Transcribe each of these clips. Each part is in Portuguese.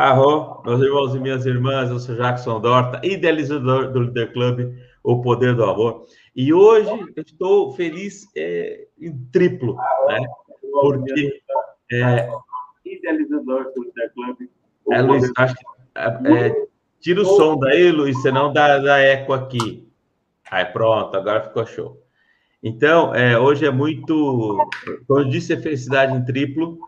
Arro, meus irmãos e minhas irmãs, eu sou Jackson Dorta, idealizador do Líder Club, O Poder do Amor. E hoje eu estou feliz é, em triplo, né? Porque é, idealizador do Líder Club. É, Luiz, acho que é, é, tira o som daí, Luiz, senão dá, dá eco aqui. Aí pronto, agora ficou show. Então, é, hoje é muito, como eu disse, é felicidade em triplo.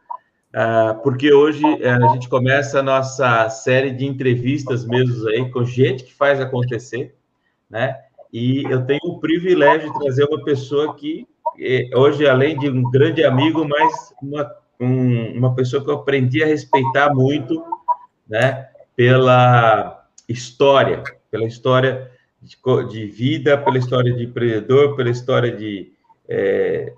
Uh, porque hoje uh, a gente começa a nossa série de entrevistas mesmo aí com gente que faz acontecer, né? E eu tenho o privilégio de trazer uma pessoa que eh, hoje, além de um grande amigo, mas uma, um, uma pessoa que eu aprendi a respeitar muito, né? Pela história, pela história de, de vida, pela história de empreendedor, pela história de, é,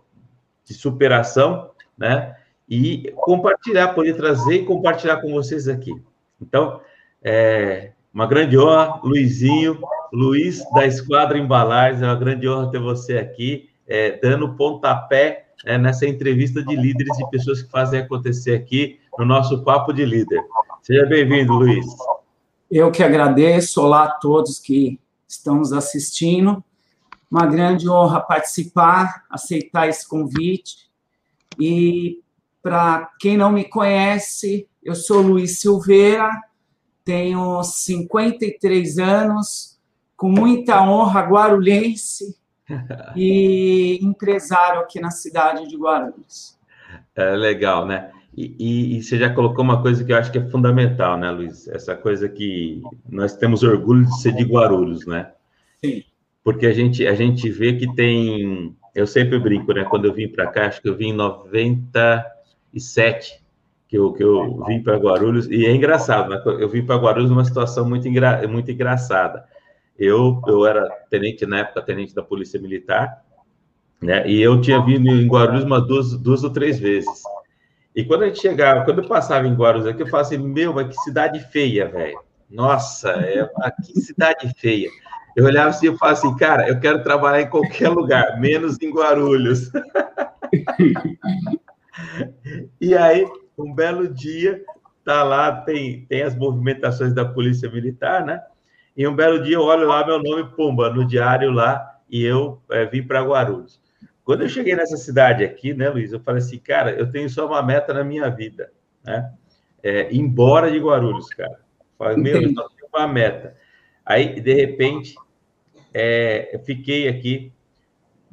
de superação, né? E compartilhar, poder trazer e compartilhar com vocês aqui. Então, é uma grande honra, Luizinho, Luiz da Esquadra Embalagens, é uma grande honra ter você aqui, é, dando pontapé é, nessa entrevista de líderes e pessoas que fazem acontecer aqui no nosso Papo de Líder. Seja bem-vindo, Luiz. Eu que agradeço, olá a todos que estão nos assistindo. Uma grande honra participar, aceitar esse convite e para quem não me conhece, eu sou Luiz Silveira, tenho 53 anos, com muita honra guarulhense e empresário aqui na cidade de Guarulhos. É legal, né? E, e, e, você já colocou uma coisa que eu acho que é fundamental, né, Luiz? Essa coisa que nós temos orgulho de ser de Guarulhos, né? Sim. Porque a gente, a gente vê que tem. Eu sempre brinco, né? Quando eu vim para cá, acho que eu vim em 90 2007 que eu, que eu vim para Guarulhos, e é engraçado, né? eu vim para Guarulhos numa situação muito, engra, muito engraçada. Eu, eu era tenente, na época, tenente da Polícia Militar, né? E eu tinha vindo em Guarulhos umas duas, duas ou três vezes. E quando a gente chegava, quando eu passava em Guarulhos aqui, eu falava assim, meu, mas que cidade feia, velho. Nossa, é, que cidade feia. Eu olhava assim e falava assim, cara, eu quero trabalhar em qualquer lugar, menos em Guarulhos. E aí, um belo dia, tá lá, tem, tem as movimentações da Polícia Militar, né? E um belo dia eu olho lá meu nome, pumba, no diário lá, e eu é, vim para Guarulhos. Quando eu cheguei nessa cidade aqui, né, Luiz, eu falei assim, cara, eu tenho só uma meta na minha vida, né? É, ir embora de Guarulhos, cara. falei, meu, eu só tenho uma meta. Aí, de repente, é, eu fiquei aqui,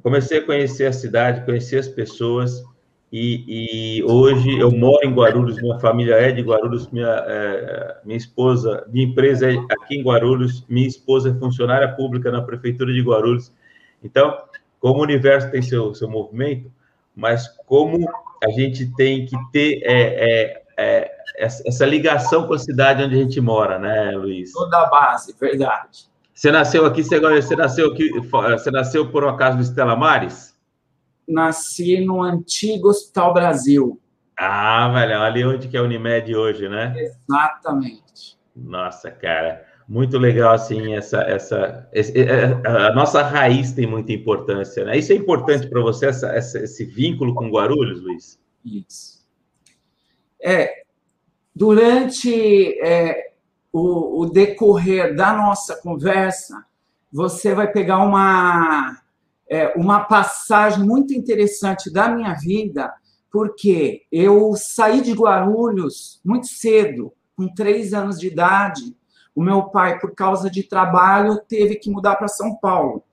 comecei a conhecer a cidade, conhecer as pessoas, e, e, hoje eu moro em Guarulhos, minha família é de Guarulhos, minha, é, minha esposa, minha empresa é aqui em Guarulhos, minha esposa é funcionária pública na prefeitura de Guarulhos. Então, como o universo tem seu, seu movimento, mas como a gente tem que ter é, é, é essa ligação com a cidade onde a gente mora, né, Luiz? Toda a base, verdade. Você nasceu aqui, você, você nasceu aqui, você nasceu por um acaso no Estela Mares? Nasci no antigo Hospital Brasil. Ah, velho, ali onde que é a Unimed hoje, né? Exatamente. Nossa, cara, muito legal assim essa essa esse, é, é, a nossa raiz tem muita importância, né? Isso é importante para você essa, essa, esse vínculo com Guarulhos, Luiz? Isso. É, durante é, o, o decorrer da nossa conversa, você vai pegar uma é, uma passagem muito interessante da minha vida, porque eu saí de Guarulhos muito cedo, com três anos de idade. O meu pai, por causa de trabalho, teve que mudar para São Paulo.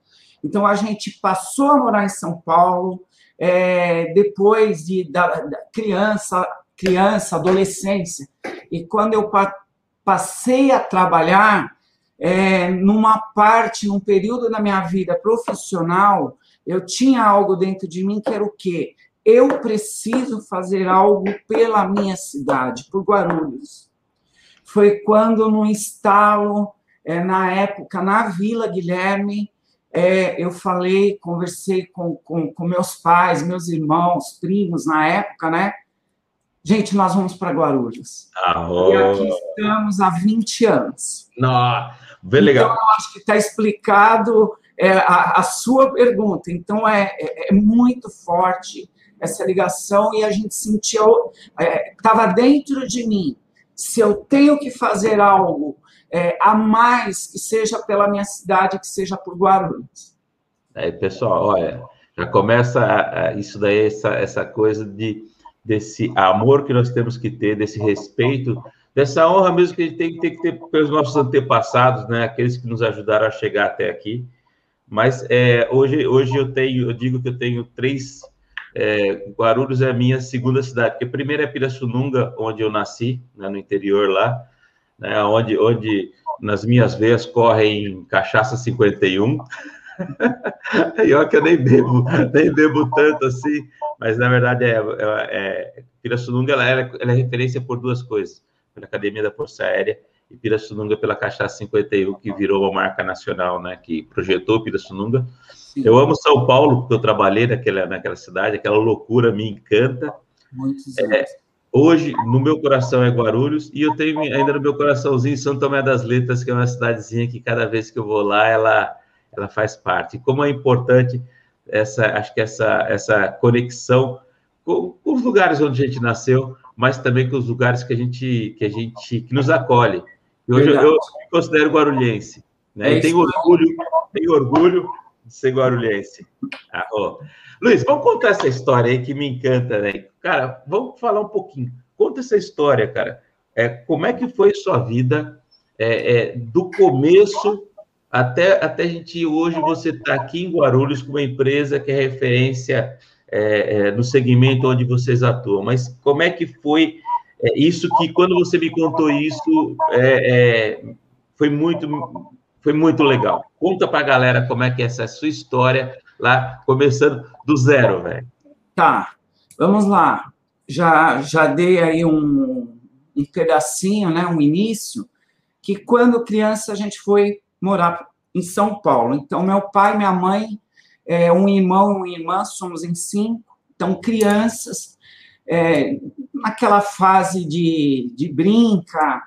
Então a gente passou a morar em São Paulo. É, depois de da, da criança, criança, adolescência, e quando eu pa passei a trabalhar, é, numa parte, num período da minha vida profissional, eu tinha algo dentro de mim que era o quê? Eu preciso fazer algo pela minha cidade, por Guarulhos. Foi quando, no instalo, é, na época, na Vila Guilherme, é, eu falei, conversei com, com, com, meus pais, meus irmãos, primos na época, né? Gente, nós vamos para Guarulhos. Oh. E aqui estamos há 20 anos. Nossa. Bem legal. Então, acho que está explicado é, a, a, sua pergunta. Então, é, é, é, muito forte essa ligação e a gente sentiu, estava é, dentro de mim, Se eu tenho que fazer algo é, a mais, que seja pela minha cidade, que seja por Guarulhos. Aí, pessoal, olha, já começa a, a, isso daí, essa, essa coisa de desse amor que nós temos que ter, desse respeito, dessa honra mesmo que a gente tem ter, que ter pelos nossos antepassados, né? Aqueles que nos ajudaram a chegar até aqui. Mas é, hoje, hoje eu tenho, eu digo que eu tenho três é, Guarulhos é a minha segunda cidade, porque a primeira é Pirassununga, onde eu nasci, né, no interior lá, né, onde, onde nas minhas veias correm cachaça 51. e olha que eu nem bebo, nem bebo tanto assim, mas na verdade é, é, é Pirassununga ela, ela, ela é referência por duas coisas, pela Academia da Força Aérea e Pirassununga pela Cachaça 51, que virou uma marca nacional, né, que projetou Pirassununga, Sim. Eu amo São Paulo, porque eu trabalhei naquela, naquela cidade, aquela loucura me encanta. É, hoje, no meu coração é Guarulhos, e eu tenho ainda no meu coraçãozinho São Tomé das Letras, que é uma cidadezinha que cada vez que eu vou lá, ela, ela faz parte. Como é importante essa, acho que essa, essa conexão com, com os lugares onde a gente nasceu, mas também com os lugares que a gente, que a gente, que nos acolhe. E hoje eu, eu, me considero guarulhense, né? É e tenho orgulho, tenho orgulho ser guarulhense. Ah, oh. Luiz, vamos contar essa história aí que me encanta, né? Cara, vamos falar um pouquinho. Conta essa história, cara. É, como é que foi sua vida é, é, do começo até, até a gente hoje você está aqui em Guarulhos com uma empresa que é referência é, é, no segmento onde vocês atuam. Mas como é que foi é, isso que quando você me contou isso foi muito foi muito legal. Conta para a galera como é que é essa sua história lá, começando do zero, velho. Tá, vamos lá. Já, já dei aí um, um pedacinho, né, um início, que quando criança a gente foi morar em São Paulo. Então, meu pai, minha mãe, é, um irmão e uma irmã, somos em cinco. Então, crianças, é, naquela fase de, de brinca,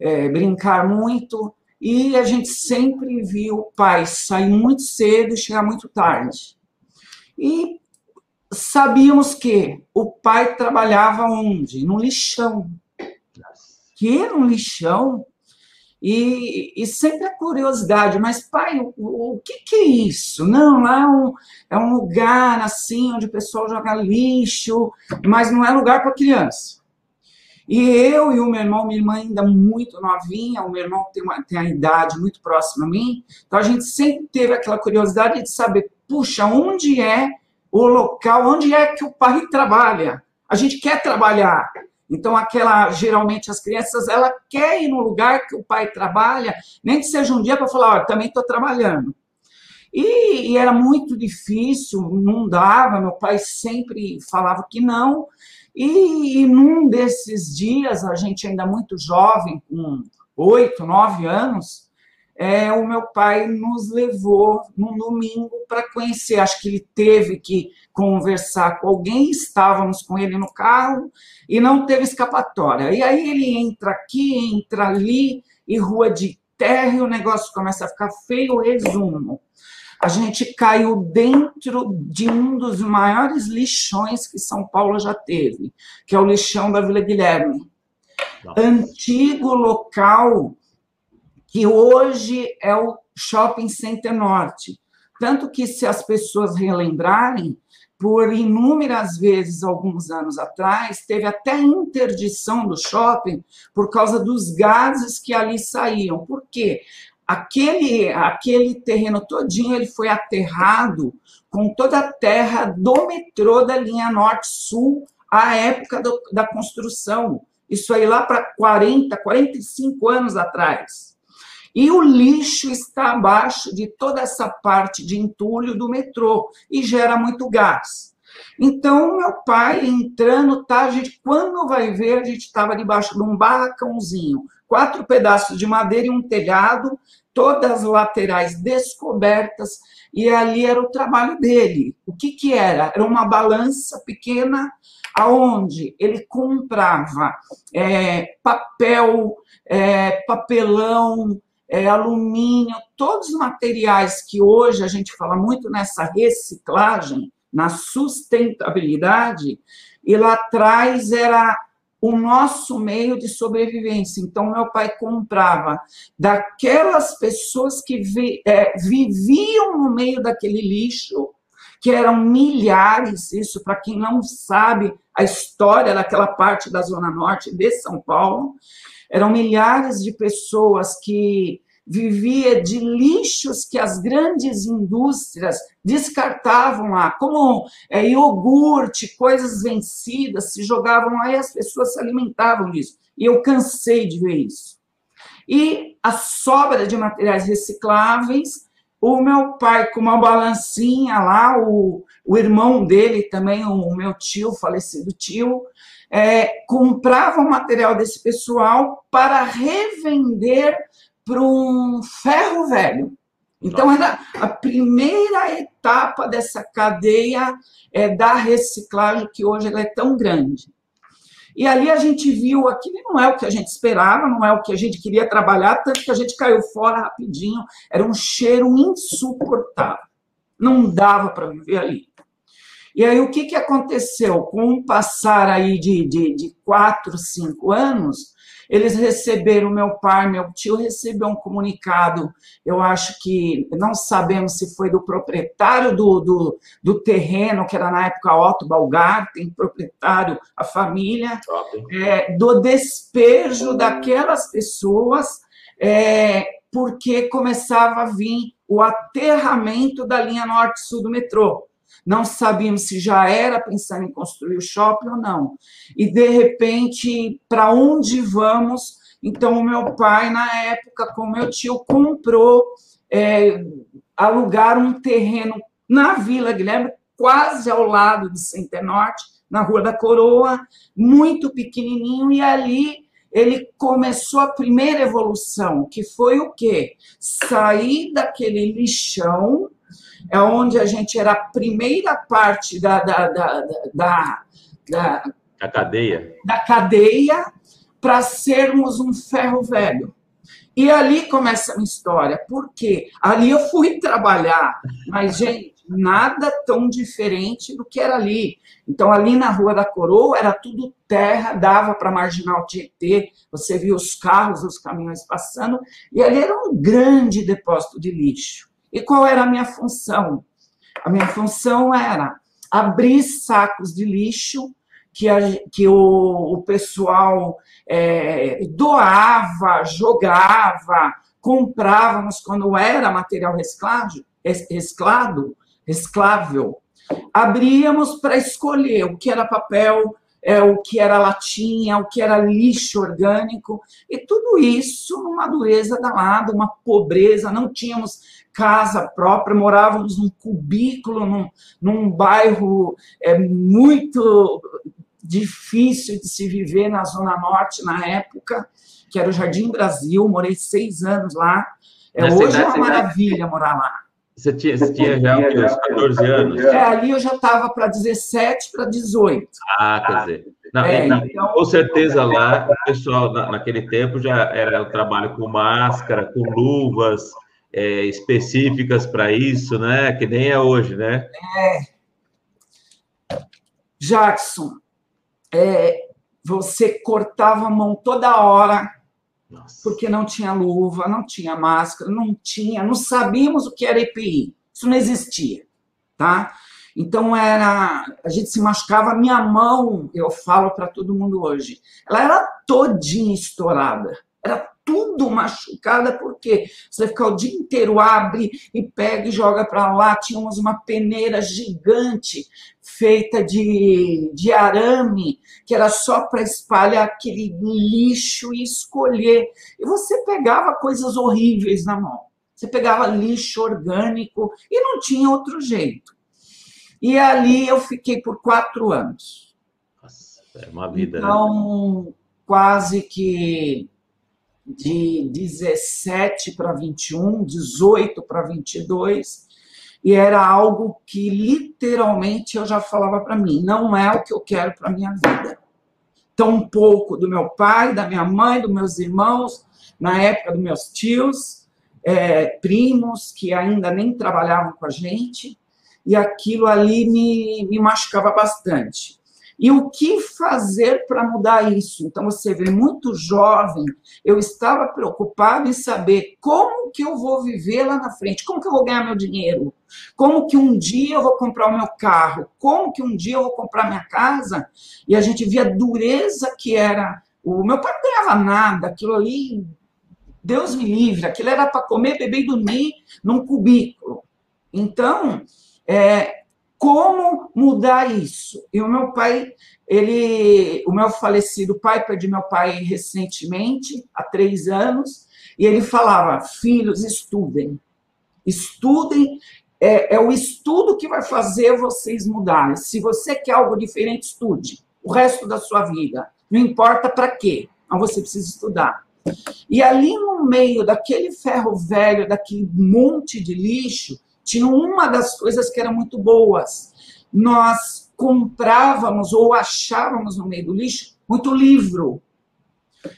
é, brincar muito, e a gente sempre viu o pai sair muito cedo e chegar muito tarde. E sabíamos que o pai trabalhava onde? No lixão. Que no lixão? E, e, sempre a curiosidade, mas pai, o, o que, que, é isso? Não, lá é um, é um lugar assim onde o pessoal joga lixo, mas não é lugar para criança. E eu e o meu irmão, minha irmã ainda muito novinha, o meu irmão tem, uma, tem a idade muito próxima a mim, então a gente sempre teve aquela curiosidade de saber, puxa, onde é o local, onde é que o pai trabalha? A gente quer trabalhar. Então, aquela, geralmente, as crianças, ela quer ir no lugar que o pai trabalha, nem que seja um dia para falar, olha, também estou trabalhando. E, e, era muito difícil, não dava, meu pai sempre falava que não, e, e num desses dias, a gente ainda muito jovem, com oito, nove anos, é, o meu pai nos levou num domingo para conhecer. Acho que ele teve que conversar com alguém, estávamos com ele no carro e não teve escapatória. E aí ele entra aqui, entra ali, e rua de terra, e o negócio começa a ficar feio. Resumo: a gente caiu dentro de um dos maiores lixões que São Paulo já teve, que é o lixão da Vila Guilherme. Antigo local que hoje é o Shopping Center Norte. Tanto que, se as pessoas relembrarem, por inúmeras vezes, alguns anos atrás, teve até interdição do shopping por causa dos gases que ali saíam. Por quê? aquele, aquele terreno todinho ele foi aterrado com toda a terra do metrô da linha norte-sul à época do, da construção. Isso aí lá para 40, 45 anos atrás. E o lixo está abaixo de toda essa parte de entulho do metrô e gera muito gás. Então, meu pai entrando, tá? A gente, quando vai ver, a gente estava debaixo de um barracãozinho, quatro pedaços de madeira e um telhado, todas as laterais descobertas, e ali era o trabalho dele. O que, que era? Era uma balança pequena, aonde ele comprava é, papel, é, papelão, é, alumínio, todos os materiais que hoje a gente fala muito nessa reciclagem, na sustentabilidade, e lá atrás era o nosso meio de sobrevivência. Então, meu pai comprava daquelas pessoas que vi, é, viviam no meio daquele lixo, que eram milhares, isso para quem não sabe a história daquela parte da Zona Norte de São Paulo, eram milhares de pessoas que vivia de lixos que as grandes indústrias descartavam lá, como é, iogurte, coisas vencidas, se jogavam lá e as pessoas se alimentavam disso. E eu cansei de ver isso. E a sobra de materiais recicláveis, o meu pai com uma balancinha lá, o, o irmão dele também, o meu tio, falecido tio, é, comprava o material desse pessoal para revender para um ferro velho. Então, era a primeira etapa dessa cadeia é, da reciclagem, que hoje ela é tão grande. E ali a gente viu, aquilo não é o que a gente esperava, não é o que a gente queria trabalhar, tanto que a gente caiu fora rapidinho, era um cheiro insuportável. Não dava para viver ali. E aí o que, que aconteceu? Com o passar aí de, de, de quatro, cinco anos, eles receberam, meu pai, meu tio recebeu um comunicado, eu acho que, não sabemos se foi do proprietário do, do, do terreno, que era na época Otto Balgarten, proprietário, a família, é, do despejo daquelas pessoas, é, porque começava a vir o aterramento da linha norte-sul do metrô não sabíamos se já era pensando em construir o shopping ou não. E, de repente, para onde vamos? Então, o meu pai, na época, com meu tio, comprou, é, alugar um terreno na Vila Guilherme, quase ao lado do Center Norte, na Rua da Coroa, muito pequenininho, e ali ele começou a primeira evolução, que foi o quê? Sair daquele lixão é onde a gente era a primeira parte da, da, da, da, da, da cadeia, da cadeia para sermos um ferro velho. E ali começa a minha história, porque ali eu fui trabalhar, mas, gente, nada tão diferente do que era ali. Então, ali na Rua da Coroa era tudo terra, dava para marginal Tietê, você via os carros, os caminhões passando, e ali era um grande depósito de lixo. E qual era a minha função? A minha função era abrir sacos de lixo que, a, que o, o pessoal é, doava, jogava, comprávamos quando era material reciclado, reciclado, reciclável, abríamos para escolher o que era papel, é, o que era latinha, o que era lixo orgânico, e tudo isso numa dureza danada, uma pobreza, não tínhamos casa própria, morávamos num cubículo, num, num bairro é, muito difícil de se viver na Zona Norte na época, que era o Jardim Brasil, morei seis anos lá. É, hoje é uma maravilha morar lá. Você tinha, você tinha já uns 14 anos? É, ali eu já estava para 17, para 18. Ah, quer dizer. Não, é, então, com certeza lá, o pessoal, naquele tempo, já era o trabalho com máscara, com luvas é, específicas para isso, né? Que nem é hoje, né? É. Jackson, é, você cortava a mão toda hora nossa. porque não tinha luva, não tinha máscara, não tinha, não sabíamos o que era EPI. Isso não existia, tá? Então era, a gente se machucava, minha mão, eu falo para todo mundo hoje, ela era todinha estourada. Era tudo machucada, porque você fica o dia inteiro, abre e pega e joga para lá. Tínhamos uma peneira gigante feita de, de arame, que era só para espalhar aquele lixo e escolher. E você pegava coisas horríveis na mão. Você pegava lixo orgânico e não tinha outro jeito. E ali eu fiquei por quatro anos. Nossa, é uma vida. Né? Então, né? quase que de 17 para 21, 18 para 22, e era algo que literalmente eu já falava para mim, não é o que eu quero para minha vida. Tão pouco do meu pai, da minha mãe, dos meus irmãos, na época dos meus tios, é, primos que ainda nem trabalhavam com a gente, e aquilo ali me, me machucava bastante. E o que fazer para mudar isso? Então, você vê, muito jovem, eu estava preocupado em saber como que eu vou viver lá na frente, como que eu vou ganhar meu dinheiro, como que um dia eu vou comprar o meu carro, como que um dia eu vou comprar minha casa. E a gente via a dureza que era. O meu pai não ganhava nada, aquilo ali, Deus me livre, aquilo era para comer, beber e dormir num cubículo. Então, é, como mudar isso? E o meu pai, ele, o meu falecido pai, perdi meu pai recentemente, há três anos, e ele falava: filhos, estudem, estudem. É, é o estudo que vai fazer vocês mudarem. Se você quer algo diferente, estude o resto da sua vida. Não importa para quê, mas você precisa estudar. E ali no meio daquele ferro velho, daquele monte de lixo, tinha uma das coisas que eram muito boas. Nós comprávamos ou achávamos no meio do lixo muito livro.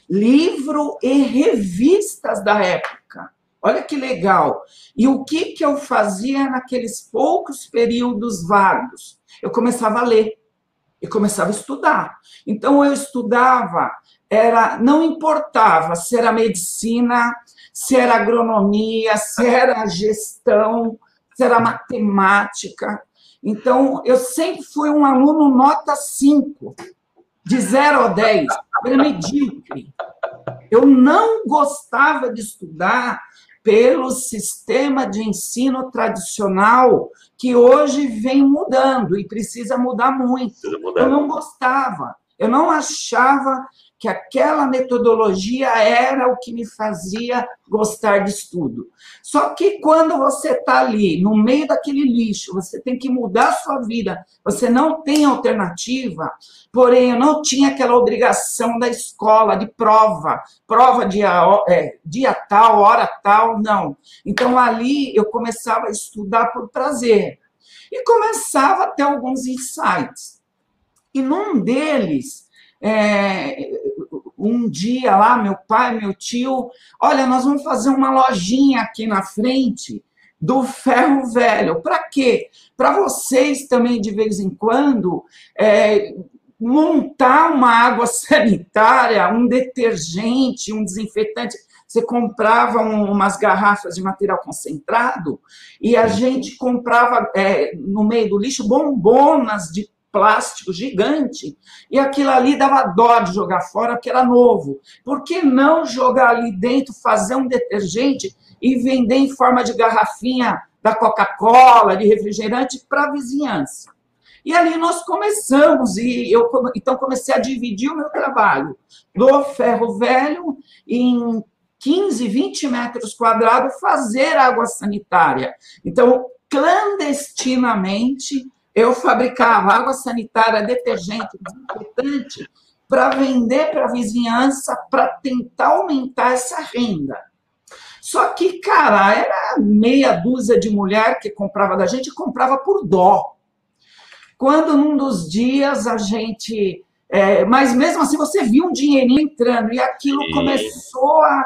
Livro e revistas da época. Olha que legal. E o que, que eu fazia naqueles poucos períodos vagos? Eu começava a ler e começava a estudar. Então eu estudava, era não importava se era medicina, se era agronomia, se era gestão, era matemática. Então, eu sempre fui um aluno nota 5, de 0 a 10, era medíocre. Eu não gostava de estudar pelo sistema de ensino tradicional que hoje vem mudando e precisa mudar muito. Precisa mudar. Eu não gostava. Eu não achava que aquela metodologia era o que me fazia gostar de estudo. Só que quando você está ali, no meio daquele lixo, você tem que mudar a sua vida, você não tem alternativa, porém eu não tinha aquela obrigação da escola, de prova, prova dia, é, dia tal, hora tal, não. Então ali eu começava a estudar por prazer. E começava a ter alguns insights. E num deles, é, um dia lá, meu pai, meu tio, olha, nós vamos fazer uma lojinha aqui na frente do ferro velho. Para quê? Para vocês também, de vez em quando, é, montar uma água sanitária, um detergente, um desinfetante. Você comprava um, umas garrafas de material concentrado e a gente comprava é, no meio do lixo bombonas de plástico gigante, e aquilo ali dava dó de jogar fora, porque era novo. Por que não jogar ali dentro, fazer um detergente e vender em forma de garrafinha da Coca-Cola, de refrigerante, para a vizinhança? E ali nós começamos, e eu então comecei a dividir o meu trabalho do ferro velho em 15, 20 metros quadrados, fazer água sanitária. Então, clandestinamente, eu fabricava água sanitária, detergente, desinfetante, para vender para a vizinhança, para tentar aumentar essa renda. Só que, cara, era meia dúzia de mulher que comprava da gente e comprava por dó. Quando num dos dias a gente. É, mas mesmo assim você viu um dinheirinho entrando e aquilo começou a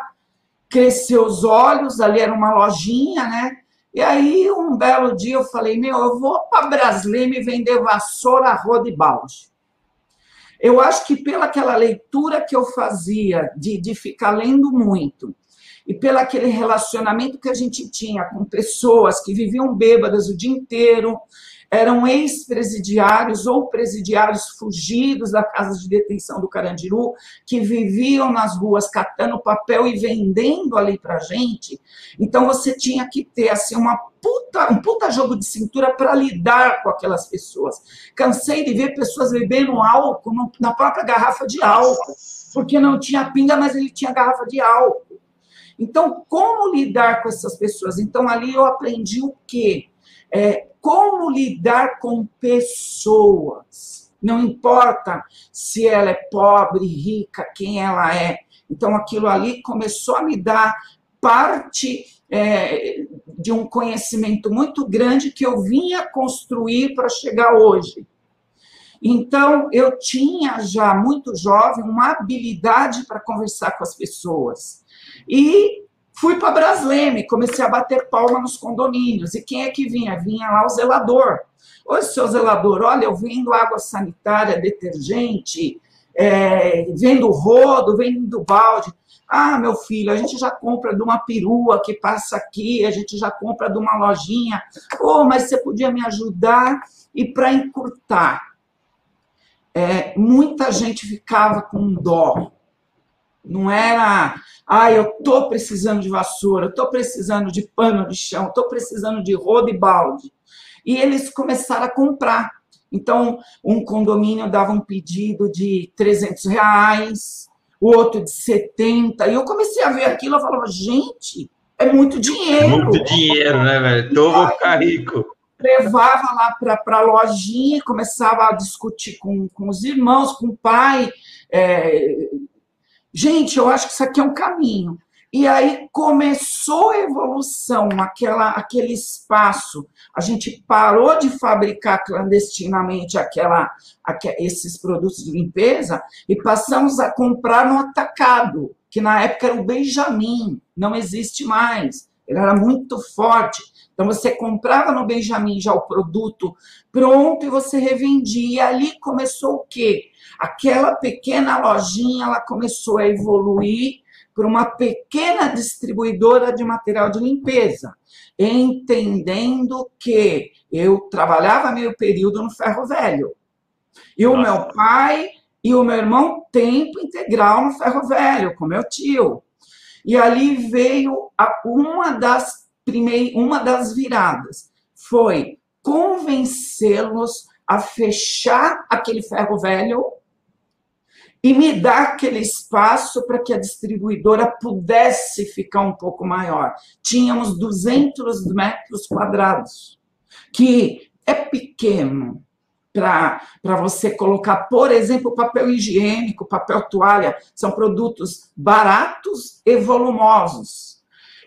crescer os olhos. Ali era uma lojinha, né? E aí, um belo dia, eu falei: Meu, eu vou para Brasília me vender vassoura, roda e balde. Eu acho que pela aquela leitura que eu fazia, de, de ficar lendo muito, e pelo aquele relacionamento que a gente tinha com pessoas que viviam bêbadas o dia inteiro, eram ex-presidiários ou presidiários fugidos da casa de detenção do Carandiru, que viviam nas ruas catando papel e vendendo ali para gente. Então você tinha que ter assim uma puta, um puta jogo de cintura para lidar com aquelas pessoas. Cansei de ver pessoas bebendo álcool na própria garrafa de álcool, porque não tinha pinga, mas ele tinha garrafa de álcool. Então, como lidar com essas pessoas? Então, ali eu aprendi o quê? É, como lidar com pessoas. Não importa se ela é pobre, rica, quem ela é. Então, aquilo ali começou a me dar parte é, de um conhecimento muito grande que eu vinha construir para chegar hoje. Então, eu tinha já muito jovem uma habilidade para conversar com as pessoas. E Fui para Brasleme, comecei a bater palma nos condomínios. E quem é que vinha? Vinha lá o zelador. Oi, seu zelador, olha, eu vendo água sanitária, detergente, é, vendo rodo, vendo balde. Ah, meu filho, a gente já compra de uma perua que passa aqui, a gente já compra de uma lojinha. Oh, mas você podia me ajudar? E para encurtar, é, muita gente ficava com dó. Não era, ah, eu estou precisando de vassoura, estou precisando de pano de chão, estou precisando de rodo e balde. E eles começaram a comprar. Então, um condomínio dava um pedido de 300 reais, o outro de 70. E eu comecei a ver aquilo, eu falava, gente, é muito dinheiro. Muito dinheiro, né, velho? Então vou ficar rico. Levava lá para a lojinha, começava a discutir com, com os irmãos, com o pai. É, Gente, eu acho que isso aqui é um caminho. E aí começou a evolução, aquela, aquele espaço. A gente parou de fabricar clandestinamente aquela, aquela, esses produtos de limpeza e passamos a comprar no atacado, que na época era o Benjamin, não existe mais. Ele era muito forte. Então você comprava no Benjamin já o produto pronto e você revendia. E ali começou o quê? Aquela pequena lojinha, ela começou a evoluir para uma pequena distribuidora de material de limpeza, entendendo que eu trabalhava meio período no ferro velho. E o meu pai e o meu irmão tempo integral no ferro velho, com meu tio. E ali veio a, uma das primeiras, uma das viradas foi convencê-los a fechar aquele ferro velho e me dar aquele espaço para que a distribuidora pudesse ficar um pouco maior. Tínhamos 200 metros quadrados, que é pequeno para você colocar, por exemplo, papel higiênico, papel toalha, são produtos baratos e volumosos.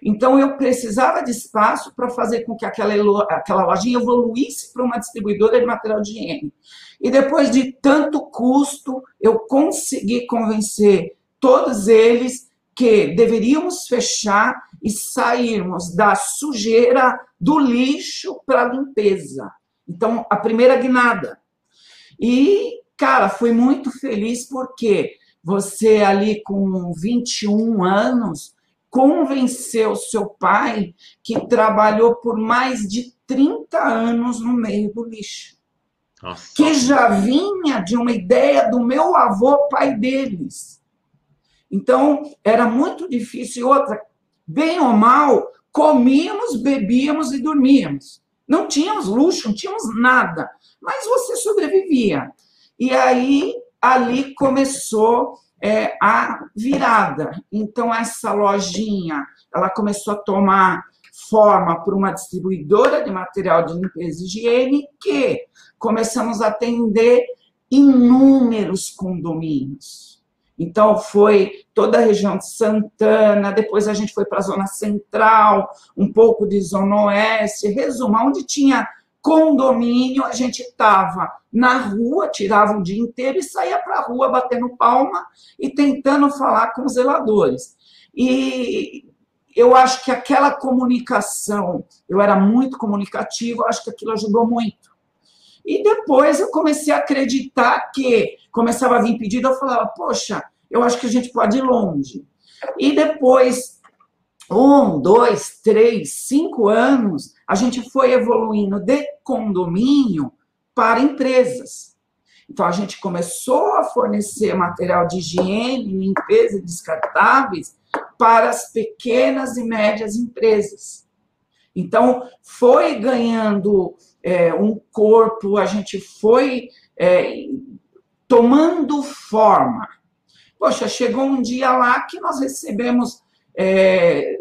Então, eu precisava de espaço para fazer com que aquela, aquela lojinha evoluísse para uma distribuidora de material de higiene. E depois de tanto custo, eu consegui convencer todos eles que deveríamos fechar e sairmos da sujeira, do lixo para a limpeza. Então, a primeira guinada. E, cara, fui muito feliz porque você ali com 21 anos convenceu seu pai que trabalhou por mais de 30 anos no meio do lixo. Nossa. que já vinha de uma ideia do meu avô, pai deles. Então, era muito difícil. Outra, bem ou mal, comíamos, bebíamos e dormíamos. Não tínhamos luxo, não tínhamos nada, mas você sobrevivia. E aí, ali começou é, a virada. Então, essa lojinha, ela começou a tomar forma por uma distribuidora de material de limpeza e higiene que começamos a atender inúmeros condomínios. Então, foi toda a região de Santana, depois a gente foi para a Zona Central, um pouco de Zona Oeste. Resumo, onde tinha condomínio, a gente estava na rua, tirava o dia inteiro e saía para a rua batendo palma e tentando falar com os zeladores. E eu acho que aquela comunicação, eu era muito comunicativo, acho que aquilo ajudou muito. E depois eu comecei a acreditar que começava a vir pedido, eu falava, poxa, eu acho que a gente pode ir longe. E depois, um, dois, três, cinco anos, a gente foi evoluindo de condomínio para empresas. Então, a gente começou a fornecer material de higiene, limpeza descartáveis para as pequenas e médias empresas. Então, foi ganhando é, um corpo, a gente foi é, tomando forma. Poxa, chegou um dia lá que nós recebemos é,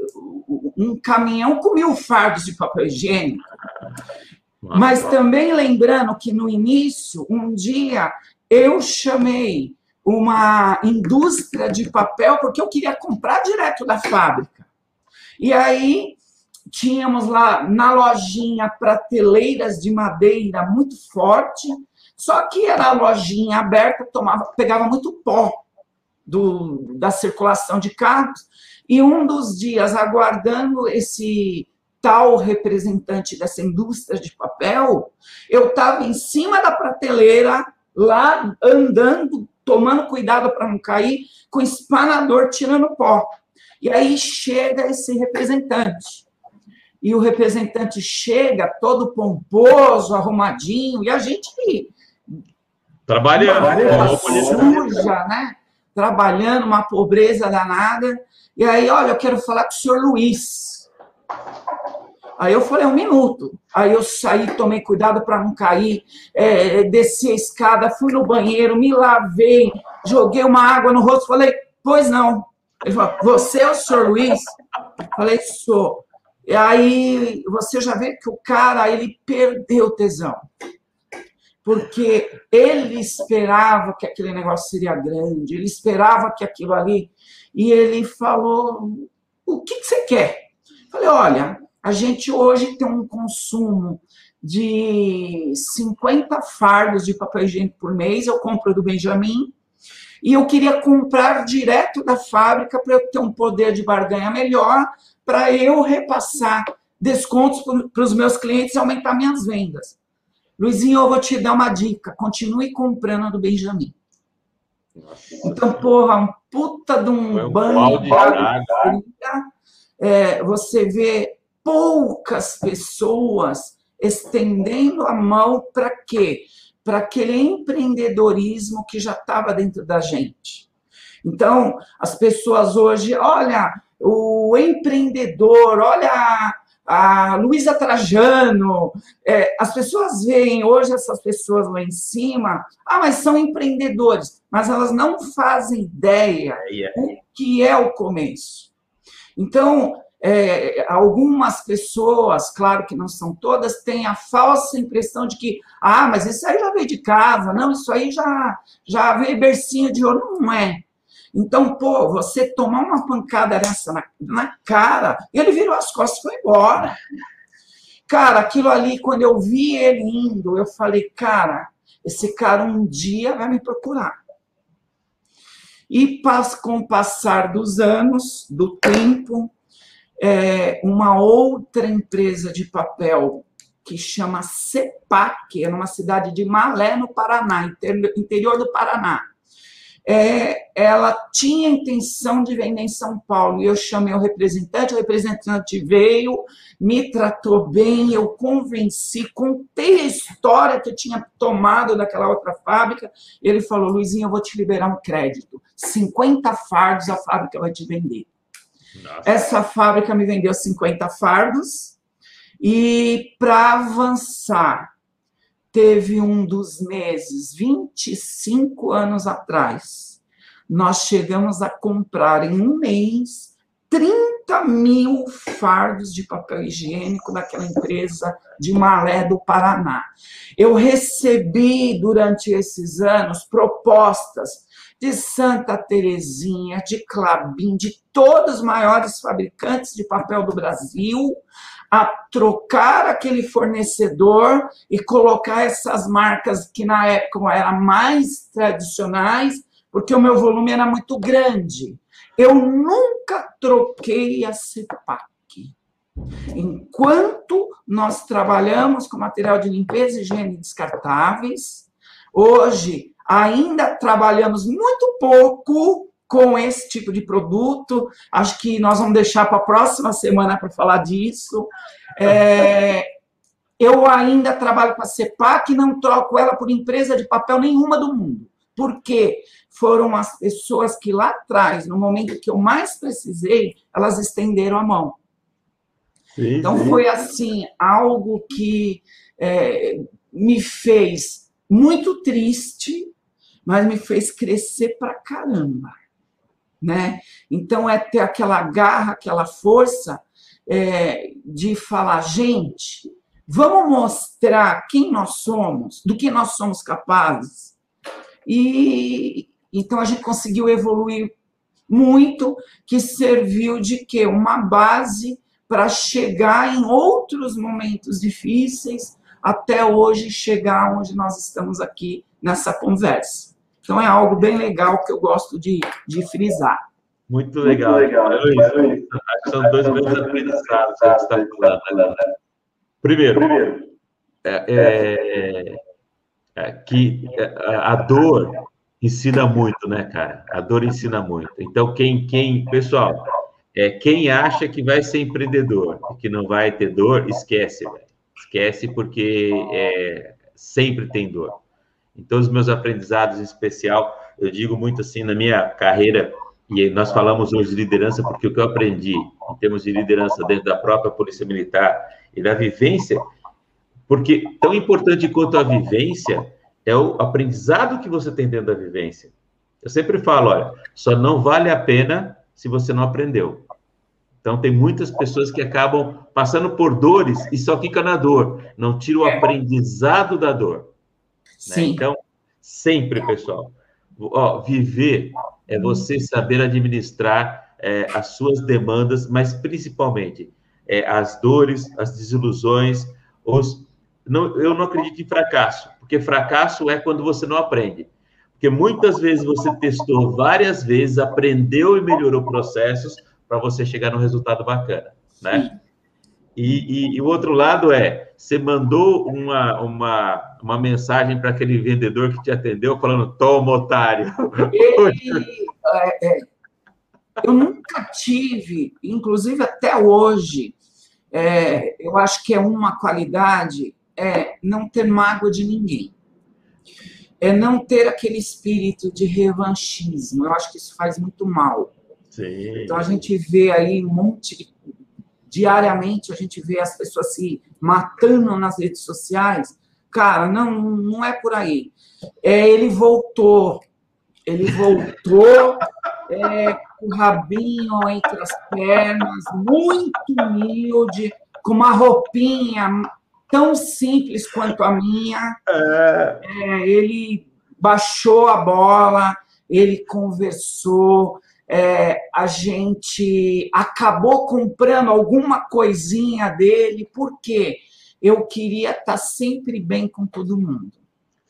um caminhão com mil fardos de papel higiênico. Mas também lembrando que no início, um dia, eu chamei uma indústria de papel, porque eu queria comprar direto da fábrica. E aí tínhamos lá na lojinha prateleiras de madeira muito forte, só que era a lojinha aberta, tomava, pegava muito pó do, da circulação de carros. E um dos dias, aguardando esse tal representante dessa indústria de papel, eu estava em cima da prateleira, lá andando, tomando cuidado para não cair, com espanador tirando pó. E aí chega esse representante. E o representante chega todo pomposo, arrumadinho, e a gente trabalhando, suja, né? Trabalhando, uma pobreza danada. E aí, olha, eu quero falar com o senhor Luiz. Aí eu falei, um minuto. Aí eu saí, tomei cuidado para não cair, é, desci a escada, fui no banheiro, me lavei, joguei uma água no rosto, falei, pois não. Ele falou, você é o senhor Luiz? Falei, sou. E aí você já vê que o cara, ele perdeu tesão. Porque ele esperava que aquele negócio seria grande, ele esperava que aquilo ali. E ele falou: o que, que você quer? Falei, olha, a gente hoje tem um consumo de 50 fardos de papel higiênico por mês, eu compro do Benjamin, e eu queria comprar direto da fábrica para eu ter um poder de barganha melhor, para eu repassar descontos para os meus clientes e aumentar minhas vendas. Luizinho, eu vou te dar uma dica: continue comprando do Benjamin. Nossa. Então, porra, um puta de um, um banho de. É, você vê poucas pessoas estendendo a mão para quê? Para aquele empreendedorismo que já estava dentro da gente. Então, as pessoas hoje, olha, o empreendedor, olha a Luísa Trajano, é, as pessoas veem hoje essas pessoas lá em cima, ah, mas são empreendedores, mas elas não fazem ideia o que é o começo. Então, é, algumas pessoas, claro que não são todas, têm a falsa impressão de que, ah, mas isso aí já veio de casa, não, isso aí já, já veio bercinho de ouro. Não é. Então, pô, você tomar uma pancada dessa na, na cara, ele virou as costas e foi embora. Cara, aquilo ali, quando eu vi ele indo, eu falei, cara, esse cara um dia vai me procurar. E com o passar dos anos, do tempo, é, uma outra empresa de papel que chama CEPAC, é numa cidade de Malé, no Paraná, interior do Paraná. É, ela tinha intenção de vender em São Paulo. E eu chamei o representante, o representante veio, me tratou bem, eu convenci, contei a história que eu tinha tomado daquela outra fábrica. Ele falou: Luizinho, eu vou te liberar um crédito. 50 fardos a fábrica vai te vender. Nossa. Essa fábrica me vendeu 50 fardos e para avançar, teve um dos meses, 25 anos atrás, nós chegamos a comprar em um mês 30 mil fardos de papel higiênico daquela empresa de Malé do Paraná. Eu recebi durante esses anos propostas de Santa Terezinha, de Clabin, de todos os maiores fabricantes de papel do Brasil, a trocar aquele fornecedor e colocar essas marcas que na época eram mais tradicionais, porque o meu volume era muito grande. Eu nunca troquei a CEPAC. Enquanto nós trabalhamos com material de limpeza e higiene descartáveis, hoje ainda trabalhamos muito pouco com esse tipo de produto. Acho que nós vamos deixar para a próxima semana para falar disso. É, eu ainda trabalho com a CEPAC e não troco ela por empresa de papel nenhuma do mundo. Porque foram as pessoas que lá atrás, no momento que eu mais precisei, elas estenderam a mão. Sim, então sim. foi assim, algo que é, me fez muito triste, mas me fez crescer pra caramba. Né? Então é ter aquela garra, aquela força é, de falar, gente, vamos mostrar quem nós somos, do que nós somos capazes. E então a gente conseguiu evoluir muito, que serviu de quê? Uma base para chegar em outros momentos difíceis, até hoje chegar onde nós estamos aqui nessa conversa. Então é algo bem legal que eu gosto de, de frisar. Muito legal. Muito legal. Luiz, que são dois grandes aprendizados que a gente está falando. Né? Primeiro, é, é, é, que é, a dor ensina muito, né, cara? A dor ensina muito. Então, quem, quem, pessoal, é, quem acha que vai ser empreendedor e que não vai ter dor, esquece, velho. Esquece porque é, sempre tem dor. Em todos os meus aprendizados, em especial, eu digo muito assim, na minha carreira, e nós falamos hoje de liderança, porque o que eu aprendi em termos de liderança dentro da própria Polícia Militar e da vivência, porque tão importante quanto a vivência é o aprendizado que você tem dentro da vivência. Eu sempre falo, olha, só não vale a pena se você não aprendeu. Então, tem muitas pessoas que acabam passando por dores e só fica na dor, não tira o aprendizado da dor. Né? Então, sempre, pessoal, ó, viver é você saber administrar é, as suas demandas, mas principalmente é, as dores, as desilusões, os. Não, eu não acredito em fracasso, porque fracasso é quando você não aprende. Porque muitas vezes você testou várias vezes, aprendeu e melhorou processos, para você chegar num resultado bacana, né? E, e, e, o outro lado é, você mandou uma, uma, uma mensagem para aquele vendedor que te atendeu falando, toma, otário. É, é, eu nunca tive, inclusive até hoje, é, eu acho que é uma qualidade, é não ter mágoa de ninguém. É não ter aquele espírito de revanchismo. Eu acho que isso faz muito mal. Sim. Então a gente vê aí um monte de, diariamente a gente vê as pessoas se matando nas redes sociais. Cara, não, não é por aí. É, ele voltou, ele voltou é, com o rabinho entre as pernas, muito humilde, com uma roupinha tão simples quanto a minha. É. É, ele baixou a bola, ele conversou, é, a gente acabou comprando alguma coisinha dele, porque eu queria estar sempre bem com todo mundo.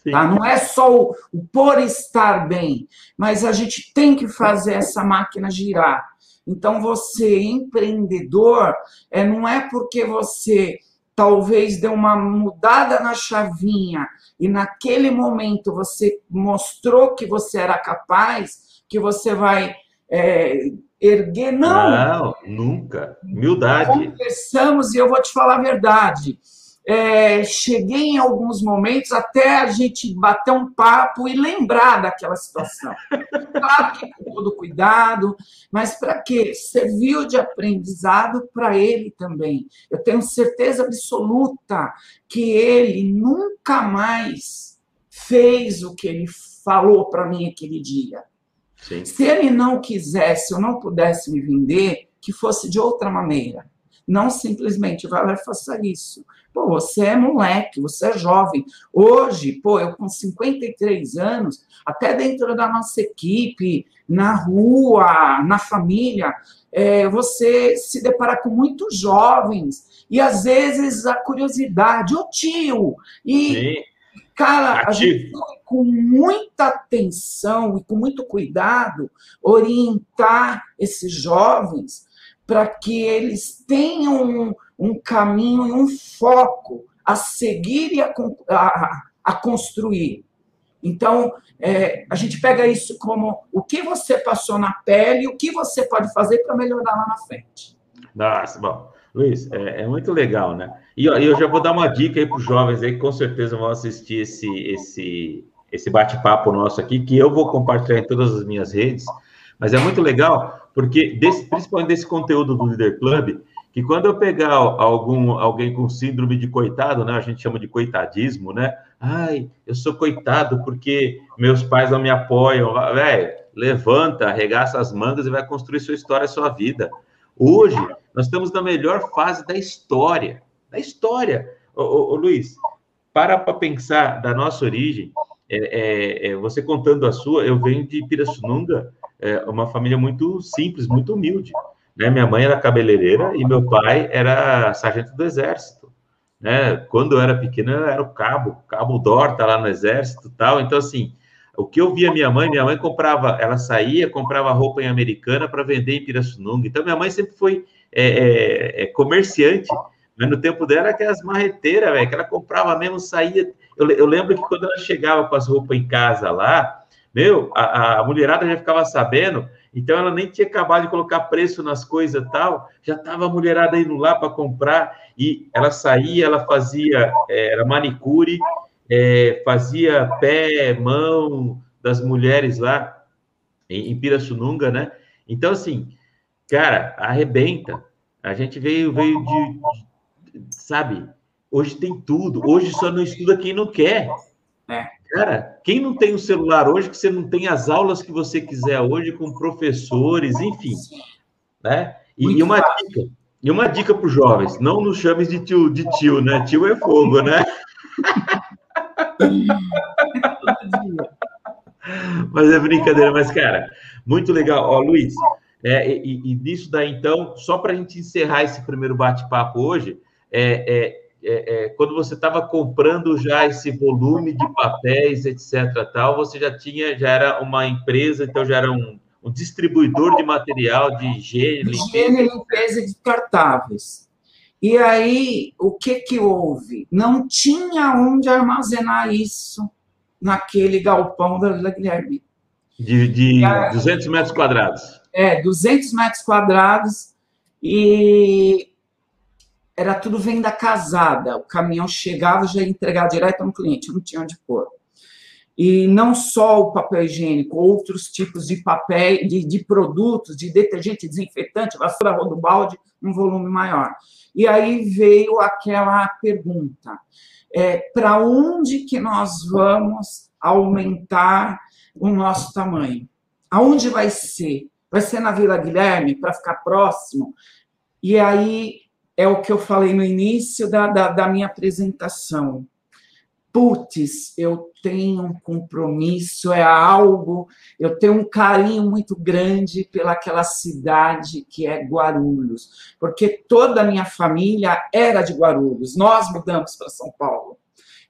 Tá? Não é só o, o por estar bem, mas a gente tem que fazer essa máquina girar. Então, você, empreendedor, é, não é porque você talvez deu uma mudada na chavinha e naquele momento você mostrou que você era capaz, que você vai é, erguer, não. Não, nunca. Humildade. Conversamos e eu vou te falar a verdade. É, cheguei em alguns momentos até a gente bater um papo e lembrar daquela situação. Claro que com todo cuidado, mas para quê? Serviu de aprendizado para ele também. Eu tenho certeza absoluta que ele nunca mais fez o que ele falou para mim aquele dia. Sim. Se ele não quisesse ou não pudesse me vender, que fosse de outra maneira. Não simplesmente vai lá e faça isso. Pô, você é moleque, você é jovem. Hoje, pô, eu com 53 anos, até dentro da nossa equipe, na rua, na família, é, você se depara com muitos jovens e às vezes a curiosidade, o tio, e Sim. Cara, Ativo. a gente com muita atenção e com muito cuidado orientar esses jovens para que eles tenham um, um caminho e um foco a seguir e a, a, a construir. Então, é, a gente pega isso como o que você passou na pele e o que você pode fazer para melhorar lá na frente. Nossa, bom. Luiz, é, é, muito legal, né? E ó, eu já vou dar uma dica aí para os jovens aí que com certeza vão assistir esse, esse, esse bate-papo nosso aqui, que eu vou compartilhar em todas as minhas redes. Mas é muito legal, porque desse, principalmente desse conteúdo do Leader Club, que quando eu pegar algum alguém com síndrome de coitado, né? A gente chama de coitadismo, né? Ai, eu sou coitado porque meus pais não me apoiam. Velho, levanta, arregaça as mangas e vai construir sua história, sua vida. Hoje, nós estamos na melhor fase da história. Da história. Ô, ô, ô Luiz, para para pensar da nossa origem. É, é, é, você contando a sua, eu venho de Pirassununga, é, uma família muito simples, muito humilde. Né? Minha mãe era cabeleireira e meu pai era sargento do exército. Né? Quando eu era pequeno, eu era o cabo, cabo Dorta lá no exército tal. Então, assim, o que eu via minha mãe, minha mãe comprava, ela saía, comprava roupa em Americana para vender em Pirassununga. Então, minha mãe sempre foi é, é, é comerciante, mas no tempo dela, aquelas marreteiras, velho, que ela comprava mesmo, saía. Eu, eu, lembro que quando ela chegava com as roupas em casa lá, meu, a, a mulherada já ficava sabendo, então ela nem tinha acabado de colocar preço nas coisas tal, já estava a mulherada indo lá para comprar, e ela saía, ela fazia, é, era manicure, é, fazia pé, mão das mulheres lá em, em Pirassununga, né? Então, assim, cara, arrebenta. A gente veio, veio de, sabe? Hoje tem tudo. Hoje só não estuda quem não quer. É. Cara, quem não tem um celular hoje, que você não tem as aulas que você quiser hoje com professores, enfim, né? E, e uma dica, e uma dica para os jovens, não nos chames de tio, de tio, né? Tio é fogo, né? mas é brincadeira, mas, cara, muito legal. Ó, Luiz, é, e, e nisso daí, então, só para a gente encerrar esse primeiro bate-papo hoje, é, é, é, é quando você estava comprando já esse volume de papéis, etc., tal, você já tinha, já era uma empresa, então já era um, um distribuidor de material de higiene, limpeza. Higiene e limpeza descartáveis. E aí, o que que houve? Não tinha onde armazenar isso naquele galpão da Vila Guilherme. De, de 200 metros quadrados. É, 200 metros quadrados e era tudo venda casada. O caminhão chegava já ia entregar direto no cliente, não tinha onde pôr. E não só o papel higiênico, outros tipos de papel, de, de produtos, de detergente, desinfetante, vassoura, rodo balde, um volume maior. E aí veio aquela pergunta: é, para onde que nós vamos aumentar o nosso tamanho? Aonde vai ser? Vai ser na Vila Guilherme para ficar próximo? E aí é o que eu falei no início da, da, da minha apresentação putz, eu tenho um compromisso, é algo, eu tenho um carinho muito grande pelaquela cidade que é Guarulhos, porque toda a minha família era de Guarulhos, nós mudamos para São Paulo.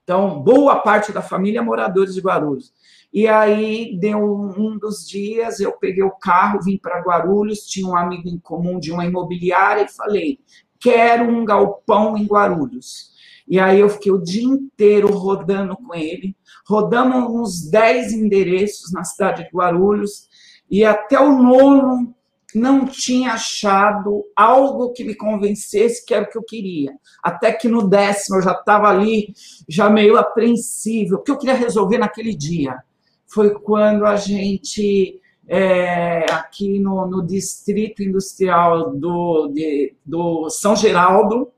Então, boa parte da família é moradores de Guarulhos. E aí, deu um dos dias, eu peguei o carro, vim para Guarulhos, tinha um amigo em comum de uma imobiliária e falei: quero um galpão em Guarulhos. E aí eu fiquei o dia inteiro rodando com ele. Rodamos uns 10 endereços na cidade de Guarulhos e até o nono não tinha achado algo que me convencesse que era o que eu queria. Até que no décimo eu já estava ali, já meio apreensível. O que eu queria resolver naquele dia foi quando a gente, é, aqui no, no Distrito Industrial do, de, do São Geraldo,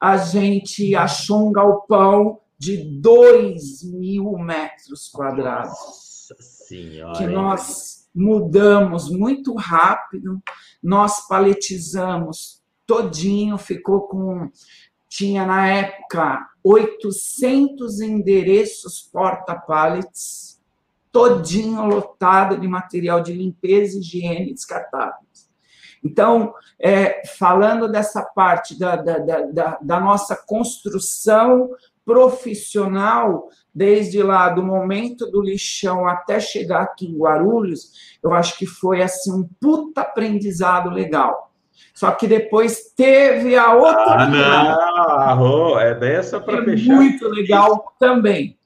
a gente achou um galpão de 2 mil metros quadrados. Nossa senhora. Que nós mudamos muito rápido, nós paletizamos todinho, ficou com. Tinha na época 800 endereços porta-pallets, todinho lotado de material de limpeza e higiene descartável. Então, é, falando dessa parte da, da, da, da nossa construção profissional, desde lá do momento do lixão até chegar aqui em Guarulhos, eu acho que foi assim um puta aprendizado legal. Só que depois teve a outra. Ah, não, é dessa para é fechar. Muito legal isso, também.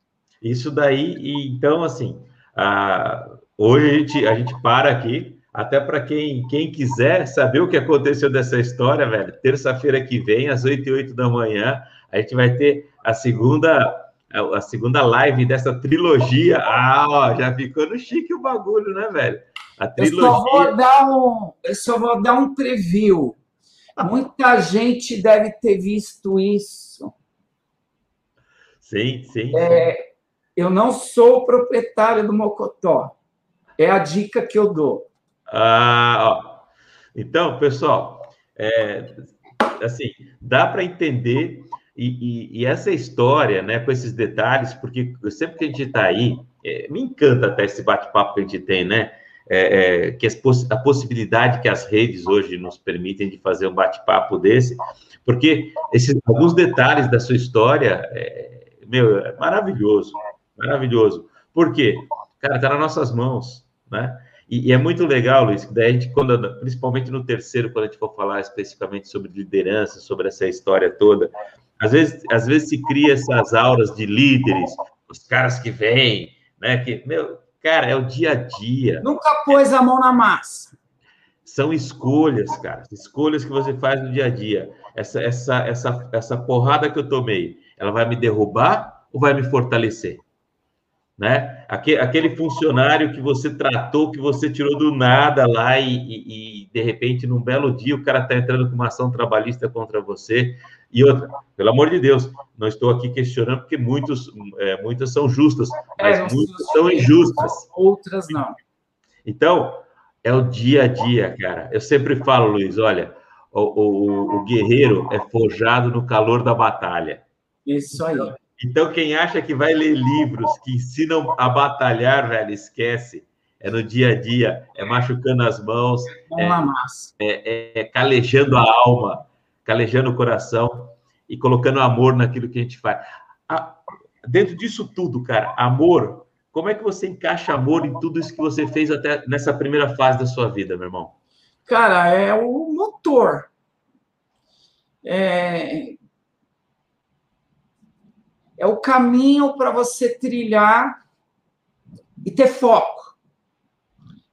Isso daí, e então, assim, ah, hoje a gente, a gente para aqui, até para quem, quem quiser saber o que aconteceu dessa história, velho, terça-feira que vem, às 8 e 8 da manhã, a gente vai ter a segunda a segunda live dessa trilogia. Ah, ó, já ficou no chique o bagulho, né, velho? A trilogia. Eu só vou dar um, eu só vou dar um preview. Muita gente deve ter visto isso. Sim, sim. É, eu não sou proprietário do Mocotó. É a dica que eu dou. Ah. Então, pessoal, é, assim, dá para entender e, e, e, essa história, né, com esses detalhes, porque sempre que a gente está aí, é, me encanta até esse bate-papo que a gente tem, né? É, é, que a possibilidade que as redes hoje nos permitem de fazer um bate-papo desse, porque esses alguns detalhes da sua história, é, meu, é maravilhoso, maravilhoso. Por quê? cara, está nas nossas mãos, né? E, e, é muito legal, Luiz, que daí a gente, quando, principalmente no terceiro, quando a gente for falar especificamente sobre liderança, sobre essa história toda, às vezes, às vezes se cria essas auras de líderes, os caras que vêm, né? Que, meu, cara, é o dia a dia. Nunca pôs a mão na massa. São escolhas, cara, escolhas que você faz no dia a dia. Essa, essa, essa, essa porrada que eu tomei, ela vai me derrubar ou vai me fortalecer? Né? Aquele funcionário que você tratou, que você tirou do nada lá e, e, e de repente, num belo dia, o cara está entrando com uma ação trabalhista contra você. E outra, pelo amor de Deus, não estou aqui questionando, porque muitos, é, muitas são justas, é, mas é, muitas são injustas. Outras não. Então, é o dia a dia, cara. Eu sempre falo, Luiz, olha, o, o, o guerreiro é forjado no calor da batalha. Isso aí. Então, quem acha que vai ler livros que ensinam a batalhar, velho, esquece. É no dia a dia, é machucando as mãos, é, é, é, calejando a alma, calejando o coração e colocando amor naquilo que a gente faz. A, dentro disso tudo, cara, amor, como é que você encaixa amor em tudo isso que você fez até nessa primeira fase da sua vida, meu irmão? Cara, é o motor. É, é o caminho para você trilhar e ter foco.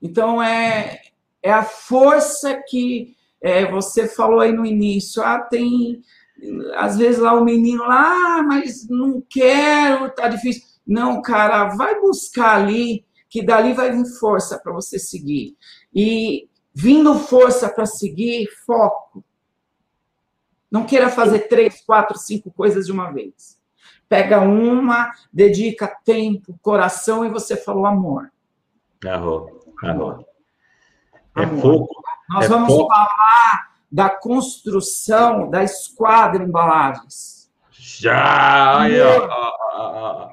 Então, é, é a força que é, você falou aí no início. Ah, tem. Às vezes lá o menino lá, ah, mas não quero, tá difícil. Não, cara, vai buscar ali, que dali vai vir força para você seguir. E vindo força para seguir, foco. Não queira fazer três, quatro, cinco coisas de uma vez. Pega uma, dedica tempo, coração e você falou amor. Arro, amor. É fogo. Nós é vamos fogo. falar da construção da esquadra embalagens. Já! Aí, ó, ó, ó,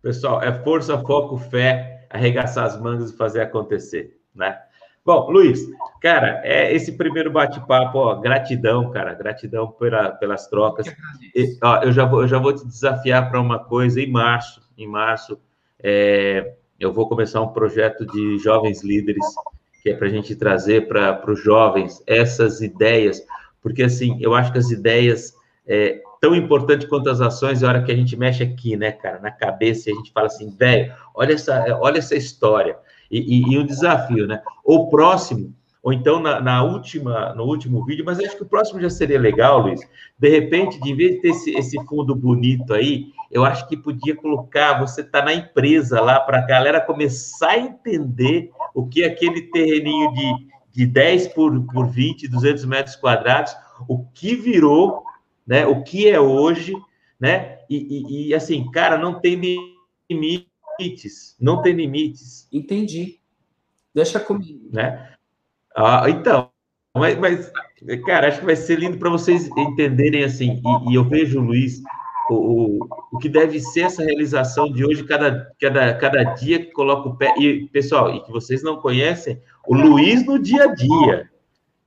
Pessoal, é força, foco, fé, arregaçar as mangas e fazer acontecer, né? Bom, Luiz, cara, é esse primeiro bate-papo, gratidão, cara, gratidão pela, pelas trocas. E, ó, eu, já vou, eu já vou te desafiar para uma coisa em março. Em março, é, eu vou começar um projeto de jovens líderes, que é para a gente trazer para os jovens essas ideias, porque assim, eu acho que as ideias é tão importante quanto as ações, é a hora que a gente mexe aqui, né, cara, na cabeça, e a gente fala assim, velho, olha essa, olha essa história e, e, e o desafio, né? Ou próximo, ou então na, na, última, no último vídeo, mas acho que o próximo já seria legal, Luiz. De repente, de vez de ter esse, esse fundo bonito aí, eu acho que podia colocar, você tá na empresa lá, para a galera começar a entender o que é aquele terreninho de, de 10 por, por 20, 200 metros quadrados, o que virou, né? O que é hoje, né? E, e, e assim, cara, não tem limite limites, não tem limites. Entendi. Deixa comigo. Né? Ah, então, mas, mas, cara, acho que vai ser lindo para vocês entenderem assim. E, e, eu vejo, Luiz, o, o, o que deve ser essa realização de hoje, cada, cada, cada dia que coloca o pé. E, pessoal, e que vocês não conhecem, o Luiz no dia a dia.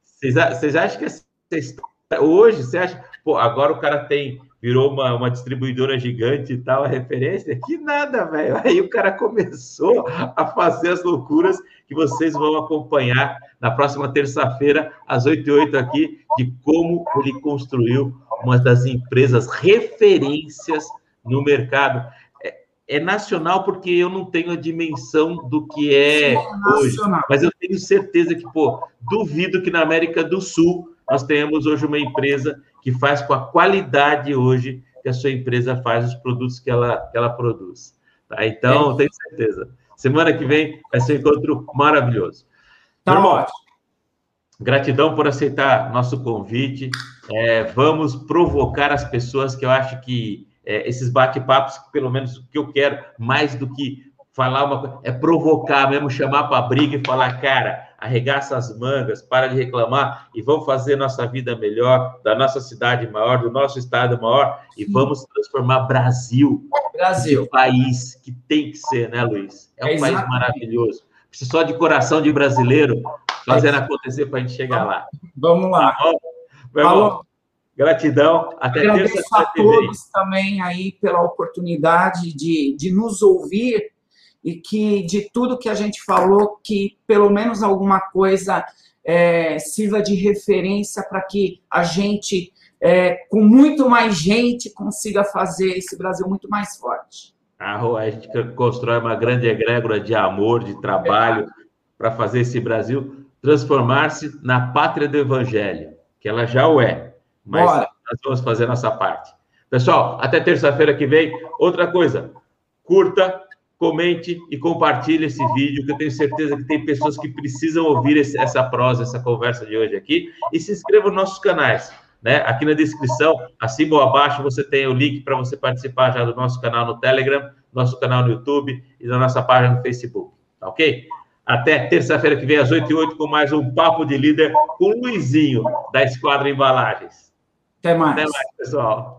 Vocês, vocês acham que essa história, hoje, você acha, pô, agora o cara tem virou uma, uma distribuidora gigante e tal, a referência. Que nada, velho. Aí o cara começou a fazer as loucuras que vocês vão acompanhar na próxima terça-feira, às 8 e 8 aqui, de como ele construiu uma das empresas referências no mercado. É, é nacional porque eu não tenho a dimensão do que é hoje, mas eu tenho certeza que, pô, duvido que na América do Sul nós tenhamos hoje uma empresa que faz com a qualidade hoje que a sua empresa faz os produtos que ela, que ela produz. Tá? Então, é. tenho certeza. Semana que vem vai ser um encontro maravilhoso. Tá irmão, ótimo. Gratidão por aceitar nosso convite. É, vamos provocar as pessoas que eu acho que é, esses bate-papos, pelo menos o que eu quero, mais do que falar uma coisa, é provocar mesmo, chamar para briga e falar, cara, arregaça as mangas, para de reclamar e vamos fazer nossa vida melhor, da nossa cidade maior, do nosso estado maior e Sim. vamos transformar Brasil, Brasil, país que tem que ser, né, Luiz? É um é país maravilhoso. Precisa só de coração de brasileiro fazendo é. acontecer para a gente chegar lá. Vamos lá. Tá Falou. Gratidão. Até Agradeço a todos também aí pela oportunidade de, de nos ouvir e que de tudo que a gente falou, que pelo menos alguma coisa é, sirva de referência para que a gente, é, com muito mais gente, consiga fazer esse Brasil muito mais forte. A gente constrói uma grande egrégora de amor, de trabalho, para fazer esse Brasil transformar-se na pátria do Evangelho, que ela já o é. Mas Bora. nós vamos fazer nossa parte. Pessoal, até terça-feira que vem. Outra coisa, curta, comente e compartilhe esse vídeo, que eu tenho certeza que tem pessoas que precisam ouvir esse, essa prosa, essa conversa de hoje aqui. E se inscreva nos nossos canais. Né? Aqui na descrição, acima ou abaixo, você tem o link para você participar já do nosso canal no Telegram, nosso canal no YouTube e da nossa página no Facebook. Tá ok? Até terça-feira que vem, às 8 e 8 com mais um Papo de Líder com o Luizinho, da Esquadra Embalagens. Até mais. Até mais, pessoal.